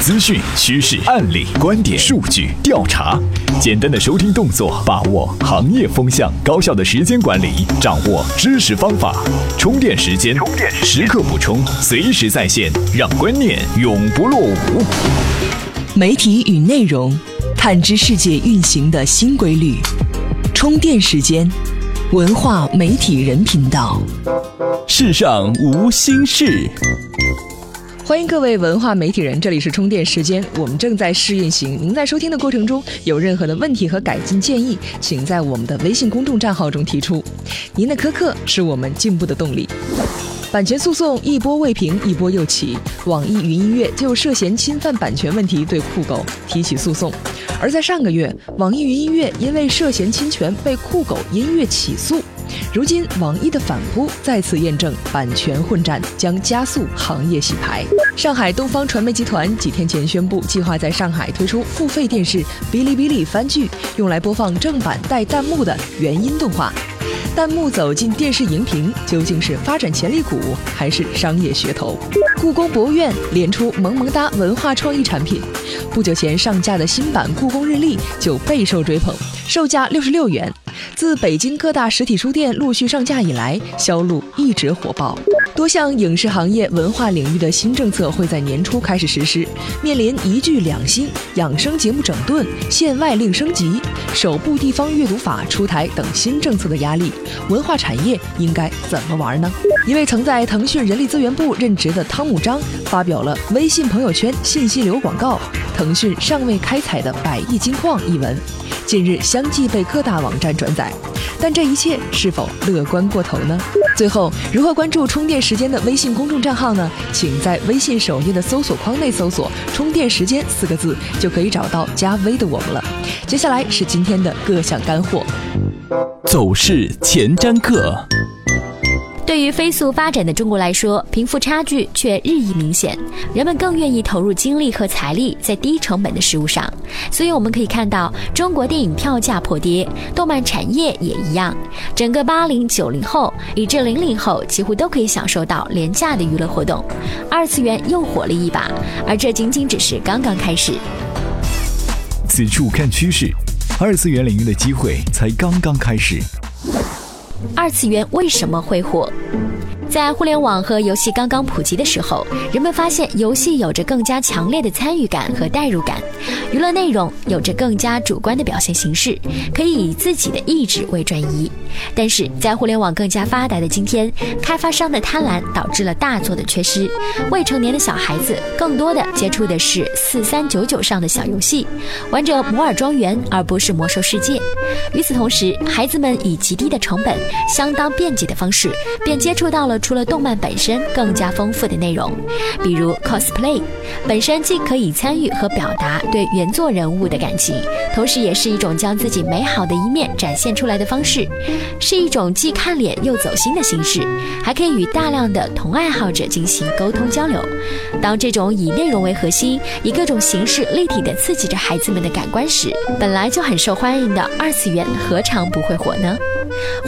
资讯、趋势、案例、观点、数据、调查，简单的收听动作，把握行业风向，高效的时间管理，掌握知识方法，充电时间，时刻补充，随时在线，让观念永不落伍。媒体与内容，探知世界运行的新规律。充电时间，文化媒体人频道。世上无心事。欢迎各位文化媒体人，这里是充电时间，我们正在试运行。您在收听的过程中有任何的问题和改进建议，请在我们的微信公众账号中提出。您的苛刻是我们进步的动力。版权诉讼一波未平，一波又起。网易云音乐就涉嫌侵犯版权问题对酷狗提起诉讼，而在上个月，网易云音乐因为涉嫌侵权被酷狗音乐起诉。如今，网易的反扑再次验证版权混战将加速行业洗牌。上海东方传媒集团几天前宣布，计划在上海推出付费电视哔哩哔哩番剧，用来播放正版带弹幕的原音动画。弹幕走进电视荧屏，究竟是发展潜力股还是商业噱头？故宫博物院连出萌萌哒文化创意产品，不久前上架的新版《故宫日历》就备受追捧，售价六十六元。自北京各大实体书店陆续上架以来，销路一直火爆。多项影视行业、文化领域的新政策会在年初开始实施。面临一剧两新、养生节目整顿、限外令升级、首部地方阅读法出台等新政策的压力，文化产业应该怎么玩呢？一位曾在腾讯人力资源部任职的汤姆章发表了《微信朋友圈信息流广告：腾讯尚未开采的百亿金矿》一文。近日相继被各大网站转载，但这一切是否乐观过头呢？最后，如何关注充电时间的微信公众账号呢？请在微信首页的搜索框内搜索“充电时间”四个字，就可以找到加微的我们了。接下来是今天的各项干货，走势前瞻课。对于飞速发展的中国来说，贫富差距却日益明显，人们更愿意投入精力和财力在低成本的事物上。所以我们可以看到，中国电影票价破跌，动漫产业也一样。整个八零九零后以至零零后，几乎都可以享受到廉价的娱乐活动，二次元又火了一把，而这仅仅只是刚刚开始。此处看趋势，二次元领域的机会才刚刚开始。二次元为什么会火？在互联网和游戏刚刚普及的时候，人们发现游戏有着更加强烈的参与感和代入感，娱乐内容有着更加主观的表现形式，可以以自己的意志为转移。但是在互联网更加发达的今天，开发商的贪婪导致了大作的缺失，未成年的小孩子更多的接触的是四三九九上的小游戏，玩着摩尔庄园而不是魔兽世界。与此同时，孩子们以极低的成本、相当便捷的方式，便接触到了。除了动漫本身更加丰富的内容，比如 cosplay，本身既可以参与和表达对原作人物的感情，同时也是一种将自己美好的一面展现出来的方式，是一种既看脸又走心的形式，还可以与大量的同爱好者进行沟通交流。当这种以内容为核心，以各种形式立体的刺激着孩子们的感官时，本来就很受欢迎的二次元何尝不会火呢？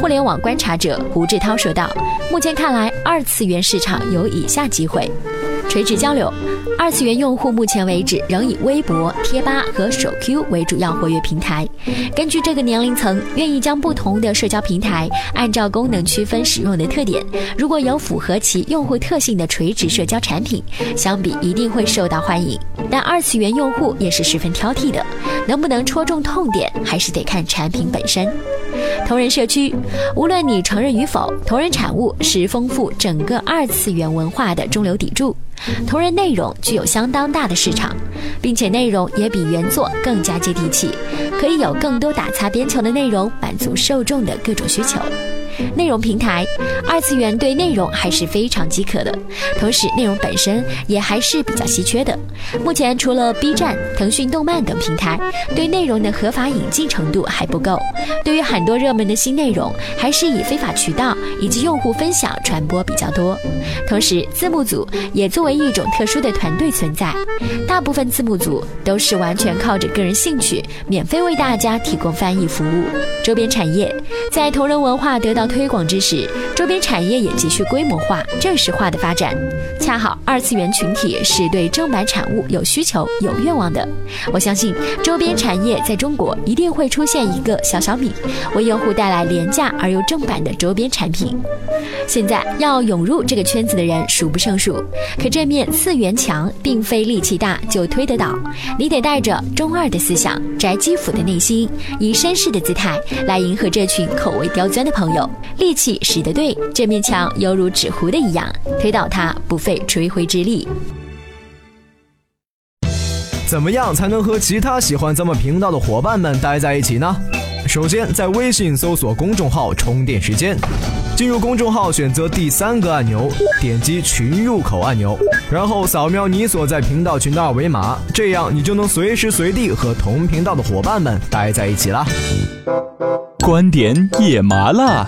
互联网观察者胡志涛说道：“目前看来，二次元市场有以下机会：垂直交流。二次元用户目前为止仍以微博、贴吧和手 Q 为主要活跃平台。根据这个年龄层愿意将不同的社交平台按照功能区分使用的特点，如果有符合其用户特性的垂直社交产品，相比一定会受到欢迎。但二次元用户也是十分挑剔的，能不能戳中痛点，还是得看产品本身。”同人社区，无论你承认与否，同人产物是丰富整个二次元文化的中流砥柱。同人内容具有相当大的市场，并且内容也比原作更加接地气，可以有更多打擦边球的内容，满足受众的各种需求。内容平台，二次元对内容还是非常饥渴的，同时内容本身也还是比较稀缺的。目前除了 B 站、腾讯动漫等平台，对内容的合法引进程度还不够。对于很多热门的新内容，还是以非法渠道以及用户分享传播比较多。同时，字幕组也作为一种特殊的团队存在，大部分字幕组都是完全靠着个人兴趣，免费为大家提供翻译服务。周边产业在同人文化得到推广之时，周边产业也急需规模化、正式化的发展。恰好二次元群体是对正版产物有需求、有愿望的。我相信周边产业在中国一定会出现一个小小米，为用户带来廉价而又正版的周边产品。现在要涌入这个圈子的人数不胜数，可这面次元墙并非力气大就推得倒，你得带着中二的思想、宅基腐的内心，以绅士的姿态来迎合这群口味刁钻的朋友。力气使得对，这面墙犹如纸糊的一样，推倒它不费吹灰之力。怎么样才能和其他喜欢咱们频道的伙伴们待在一起呢？首先，在微信搜索公众号“充电时间”，进入公众号，选择第三个按钮，点击群入口按钮，然后扫描你所在频道群的二维码，这样你就能随时随地和同频道的伙伴们待在一起啦。观点也麻辣。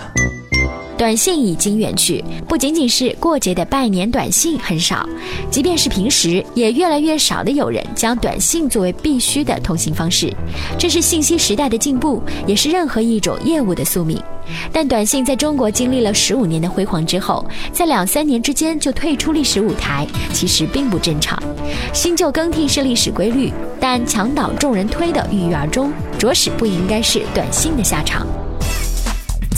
短信已经远去，不仅仅是过节的拜年短信很少，即便是平时，也越来越少的有人将短信作为必须的通信方式。这是信息时代的进步，也是任何一种业务的宿命。但短信在中国经历了十五年的辉煌之后，在两三年之间就退出历史舞台，其实并不正常。新旧更替是历史规律，但墙倒众人推的郁郁而终，着实不应该是短信的下场。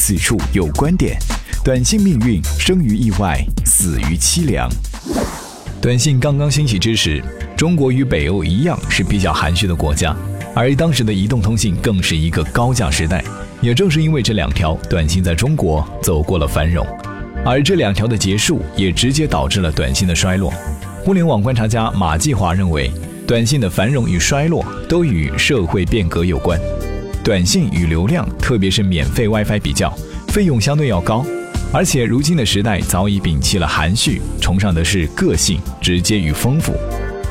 此处有观点：短信命运生于意外，死于凄凉。短信刚刚兴起之时，中国与北欧一样是比较含蓄的国家，而当时的移动通信更是一个高价时代。也正是因为这两条，短信在中国走过了繁荣，而这两条的结束也直接导致了短信的衰落。互联网观察家马继华认为，短信的繁荣与衰落都与社会变革有关。短信与流量，特别是免费 WiFi 比较，费用相对要高，而且如今的时代早已摒弃了含蓄，崇尚的是个性、直接与丰富，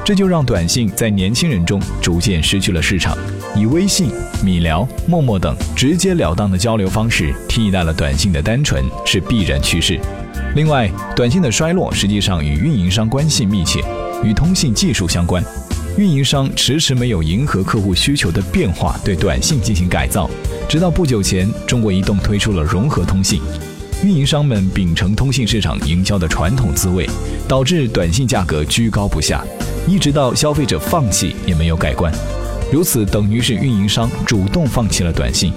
这就让短信在年轻人中逐渐失去了市场，以微信、米聊、陌陌等直截了当的交流方式替代了短信的单纯，是必然趋势。另外，短信的衰落实际上与运营商关系密切，与通信技术相关。运营商迟迟没有迎合客户需求的变化，对短信进行改造。直到不久前，中国移动推出了融合通信，运营商们秉承通信市场营销的传统滋味，导致短信价格居高不下，一直到消费者放弃也没有改观。如此等于是运营商主动放弃了短信。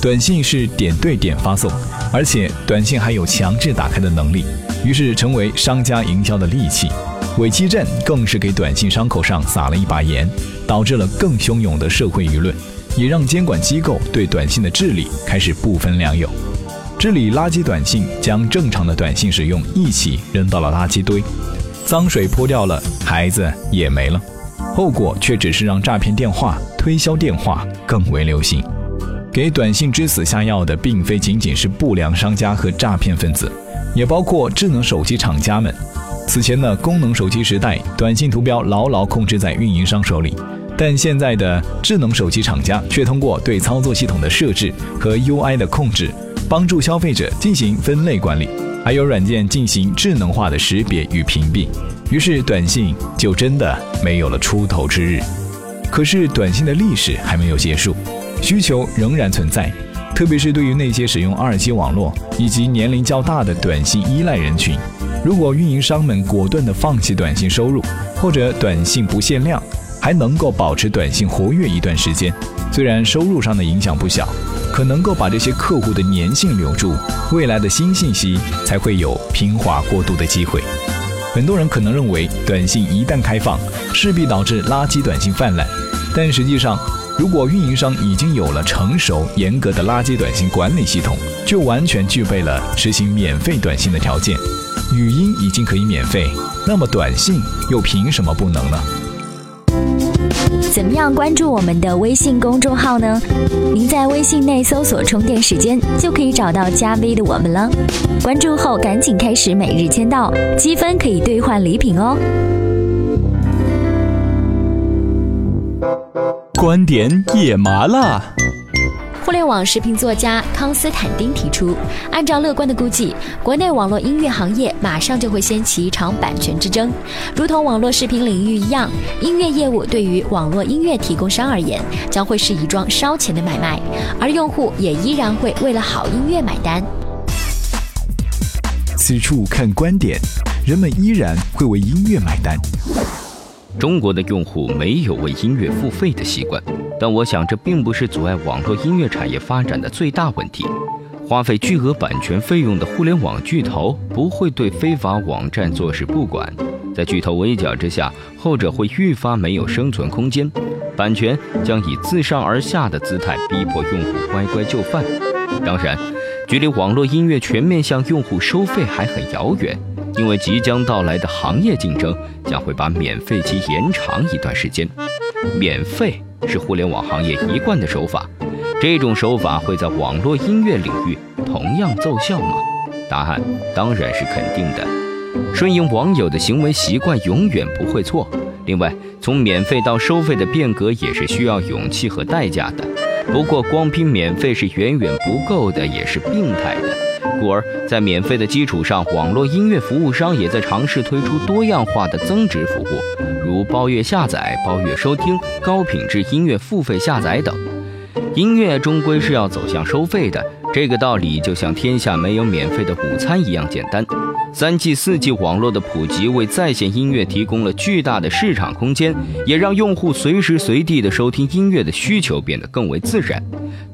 短信是点对点发送，而且短信还有强制打开的能力，于是成为商家营销的利器。伪基站更是给短信伤口上撒了一把盐，导致了更汹涌的社会舆论，也让监管机构对短信的治理开始不分良莠。治理垃圾短信，将正常的短信使用一起扔到了垃圾堆，脏水泼掉了，孩子也没了，后果却只是让诈骗电话、推销电话更为流行。给短信之死下药的，并非仅仅是不良商家和诈骗分子，也包括智能手机厂家们。此前的功能手机时代，短信图标牢牢控制在运营商手里，但现在的智能手机厂家却通过对操作系统的设置和 UI 的控制，帮助消费者进行分类管理，还有软件进行智能化的识别与屏蔽，于是短信就真的没有了出头之日。可是短信的历史还没有结束，需求仍然存在，特别是对于那些使用二 G 网络以及年龄较大的短信依赖人群。如果运营商们果断地放弃短信收入，或者短信不限量，还能够保持短信活跃一段时间，虽然收入上的影响不小，可能够把这些客户的粘性留住，未来的新信息才会有平滑过渡的机会。很多人可能认为，短信一旦开放，势必导致垃圾短信泛滥，但实际上，如果运营商已经有了成熟严格的垃圾短信管理系统，就完全具备了实行免费短信的条件。语音已经可以免费，那么短信又凭什么不能呢？怎么样关注我们的微信公众号呢？您在微信内搜索“充电时间”就可以找到加 V 的我们了。关注后赶紧开始每日签到，积分可以兑换礼品哦。观点也麻辣。互联网视频作家康斯坦丁提出，按照乐观的估计，国内网络音乐行业马上就会掀起一场版权之争。如同网络视频领域一样，音乐业务对于网络音乐提供商而言，将会是一桩烧钱的买卖，而用户也依然会为了好音乐买单。此处看观点，人们依然会为音乐买单。中国的用户没有为音乐付费的习惯，但我想这并不是阻碍网络音乐产业发展的最大问题。花费巨额版权费用的互联网巨头不会对非法网站坐视不管，在巨头围剿之下，后者会愈发没有生存空间，版权将以自上而下的姿态逼迫用户乖乖就范。当然，距离网络音乐全面向用户收费还很遥远。因为即将到来的行业竞争将会把免费期延长一段时间，免费是互联网行业一贯的手法，这种手法会在网络音乐领域同样奏效吗？答案当然是肯定的。顺应网友的行为习惯永远不会错。另外，从免费到收费的变革也是需要勇气和代价的。不过，光拼免费是远远不够的，也是病态的。故而，在免费的基础上，网络音乐服务商也在尝试推出多样化的增值服务，如包月下载、包月收听、高品质音乐付费下载等。音乐终归是要走向收费的，这个道理就像天下没有免费的午餐一样简单。三 G、四 G 网络的普及为在线音乐提供了巨大的市场空间，也让用户随时随地的收听音乐的需求变得更为自然。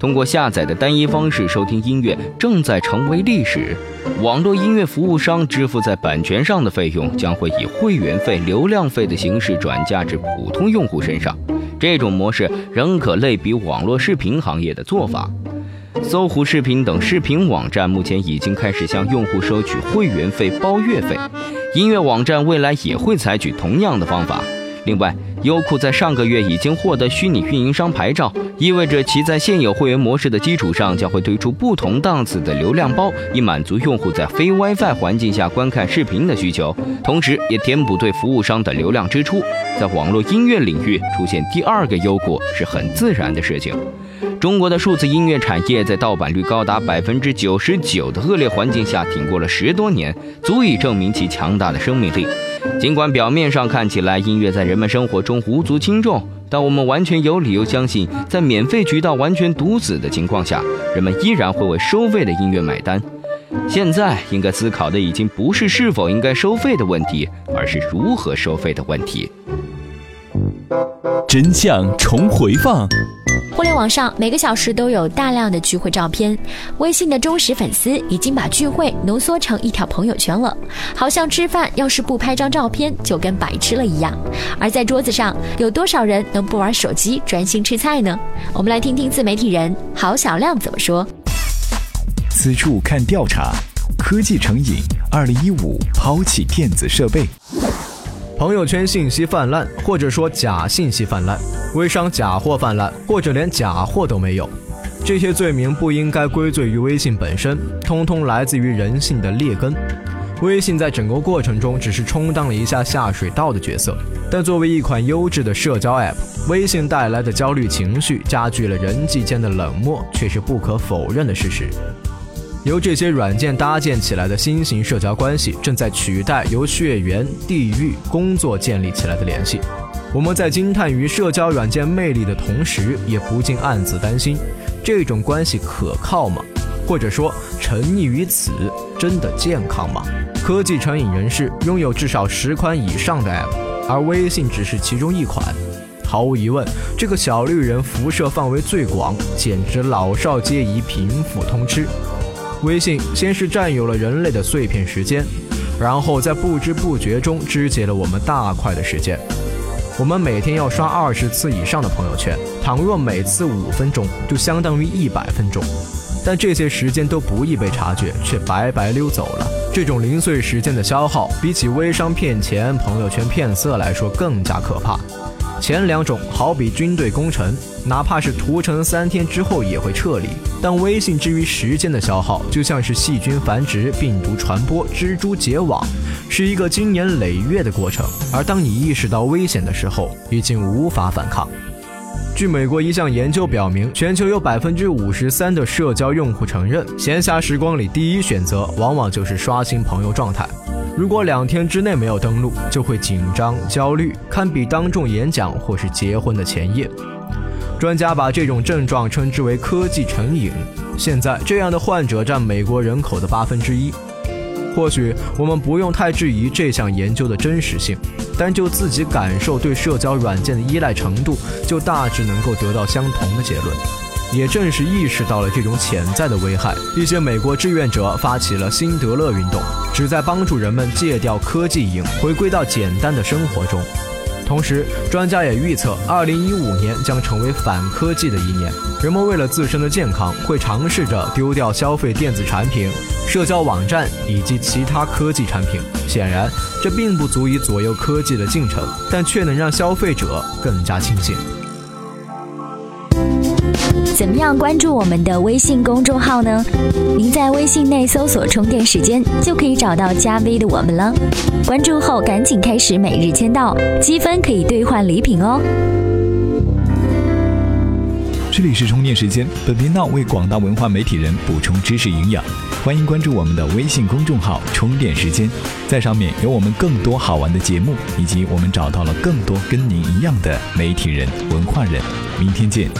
通过下载的单一方式收听音乐正在成为历史。网络音乐服务商支付在版权上的费用将会以会员费、流量费的形式转嫁至普通用户身上。这种模式仍可类比网络视频行业的做法。搜狐视频等视频网站目前已经开始向用户收取会员费、包月费，音乐网站未来也会采取同样的方法。另外，优酷在上个月已经获得虚拟运营商牌照，意味着其在现有会员模式的基础上，将会推出不同档次的流量包，以满足用户在非 WiFi 环境下观看视频的需求，同时也填补对服务商的流量支出。在网络音乐领域出现第二个优酷是很自然的事情。中国的数字音乐产业在盗版率高达百分之九十九的恶劣环境下挺过了十多年，足以证明其强大的生命力。尽管表面上看起来音乐在人们生活中无足轻重，但我们完全有理由相信，在免费渠道完全堵死的情况下，人们依然会为收费的音乐买单。现在应该思考的已经不是是否应该收费的问题，而是如何收费的问题。真相重回放。互联网上每个小时都有大量的聚会照片，微信的忠实粉丝已经把聚会浓缩成一条朋友圈了，好像吃饭要是不拍张照片就跟白吃了一样。而在桌子上，有多少人能不玩手机专心吃菜呢？我们来听听自媒体人郝小亮怎么说。此处看调查，科技成瘾，二零一五抛弃电子设备。朋友圈信息泛滥，或者说假信息泛滥；微商假货泛滥，或者连假货都没有。这些罪名不应该归罪于微信本身，通通来自于人性的劣根。微信在整个过程中只是充当了一下下水道的角色，但作为一款优质的社交 App，微信带来的焦虑情绪加剧了人际间的冷漠，却是不可否认的事实。由这些软件搭建起来的新型社交关系，正在取代由血缘、地域、工作建立起来的联系。我们在惊叹于社交软件魅力的同时，也不禁暗自担心：这种关系可靠吗？或者说，沉溺于此真的健康吗？科技成瘾人士拥有至少十款以上的 App，而微信只是其中一款。毫无疑问，这个小绿人辐射范围最广，简直老少皆宜，贫富通吃。微信先是占有了人类的碎片时间，然后在不知不觉中肢解了我们大块的时间。我们每天要刷二十次以上的朋友圈，倘若每次五分钟，就相当于一百分钟。但这些时间都不易被察觉，却白白溜走了。这种零碎时间的消耗，比起微商骗钱、朋友圈骗色来说更加可怕。前两种好比军队攻城，哪怕是屠城三天之后也会撤离。但微信之于时间的消耗，就像是细菌繁殖、病毒传播、蜘蛛结网，是一个经年累月的过程。而当你意识到危险的时候，已经无法反抗。据美国一项研究表明，全球有百分之五十三的社交用户承认，闲暇时光里第一选择往往就是刷新朋友状态。如果两天之内没有登录，就会紧张、焦虑，堪比当众演讲或是结婚的前夜。专家把这种症状称之为“科技成瘾”。现在，这样的患者占美国人口的八分之一。或许我们不用太质疑这项研究的真实性，但就自己感受对社交软件的依赖程度，就大致能够得到相同的结论。也正是意识到了这种潜在的危害，一些美国志愿者发起了辛德勒运动，旨在帮助人们戒掉科技瘾，回归到简单的生活中。同时，专家也预测，2015年将成为反科技的一年。人们为了自身的健康，会尝试着丢掉消费电子产品、社交网站以及其他科技产品。显然，这并不足以左右科技的进程，但却能让消费者更加清醒。怎么样关注我们的微信公众号呢？您在微信内搜索“充电时间”，就可以找到加 V 的我们了。关注后赶紧开始每日签到，积分可以兑换礼品哦。这里是充电时间，本频道为广大文化媒体人补充知识营养，欢迎关注我们的微信公众号“充电时间”，在上面有我们更多好玩的节目，以及我们找到了更多跟您一样的媒体人、文化人。明天见。